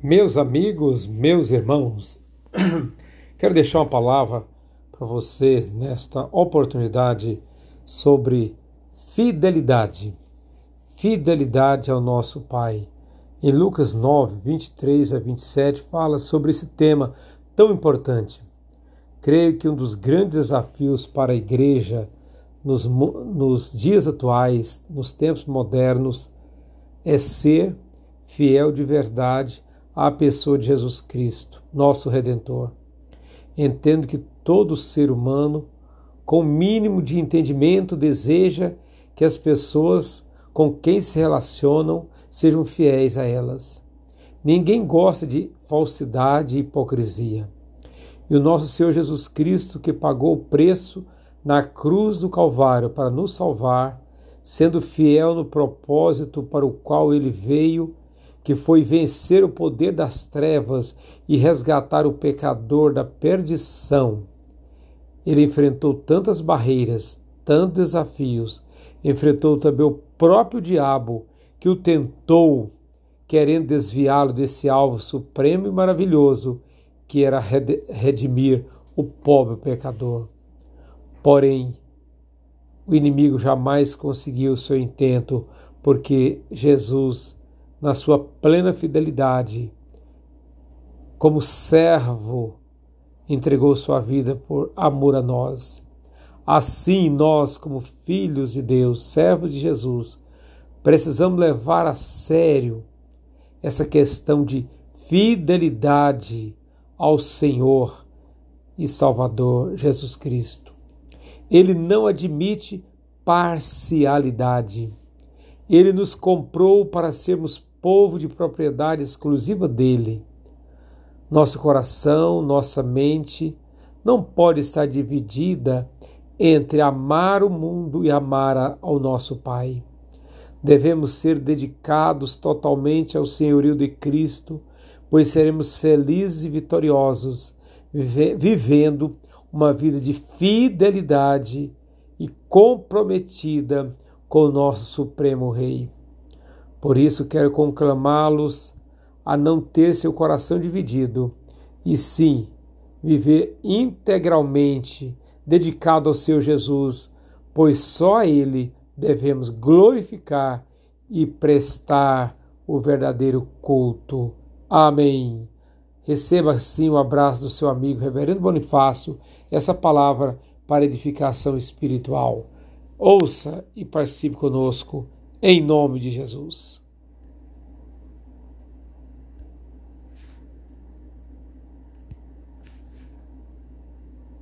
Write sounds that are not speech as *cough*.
Meus amigos, meus irmãos, *clears throat* quero deixar uma palavra para você nesta oportunidade sobre fidelidade. Fidelidade ao nosso Pai. Em Lucas 9, 23 a 27, fala sobre esse tema tão importante. Creio que um dos grandes desafios para a igreja nos, nos dias atuais, nos tempos modernos, é ser fiel de verdade à pessoa de Jesus Cristo, nosso Redentor. Entendo que todo ser humano, com o mínimo de entendimento, deseja que as pessoas com quem se relacionam sejam fiéis a elas. Ninguém gosta de falsidade e hipocrisia. E o nosso Senhor Jesus Cristo, que pagou o preço na cruz do Calvário para nos salvar, sendo fiel no propósito para o qual ele veio, que foi vencer o poder das trevas e resgatar o pecador da perdição. Ele enfrentou tantas barreiras, tantos desafios, enfrentou também o próprio diabo que o tentou, querendo desviá-lo desse alvo supremo e maravilhoso, que era redimir o pobre pecador. Porém, o inimigo jamais conseguiu o seu intento, porque Jesus na sua plena fidelidade, como servo, entregou sua vida por amor a nós. Assim, nós, como filhos de Deus, servos de Jesus, precisamos levar a sério essa questão de fidelidade ao Senhor e Salvador Jesus Cristo. Ele não admite parcialidade. Ele nos comprou para sermos povo de propriedade exclusiva dele. Nosso coração, nossa mente não pode estar dividida entre amar o mundo e amar ao nosso Pai. Devemos ser dedicados totalmente ao senhorio de Cristo, pois seremos felizes e vitoriosos, vivendo uma vida de fidelidade e comprometida com o nosso Supremo Rei. Por isso quero conclamá-los a não ter seu coração dividido, e sim viver integralmente dedicado ao seu Jesus, pois só a Ele devemos glorificar e prestar o verdadeiro culto. Amém. Receba assim o abraço do seu amigo Reverendo Bonifácio, essa palavra para edificação espiritual. Ouça e participe conosco em nome de Jesus.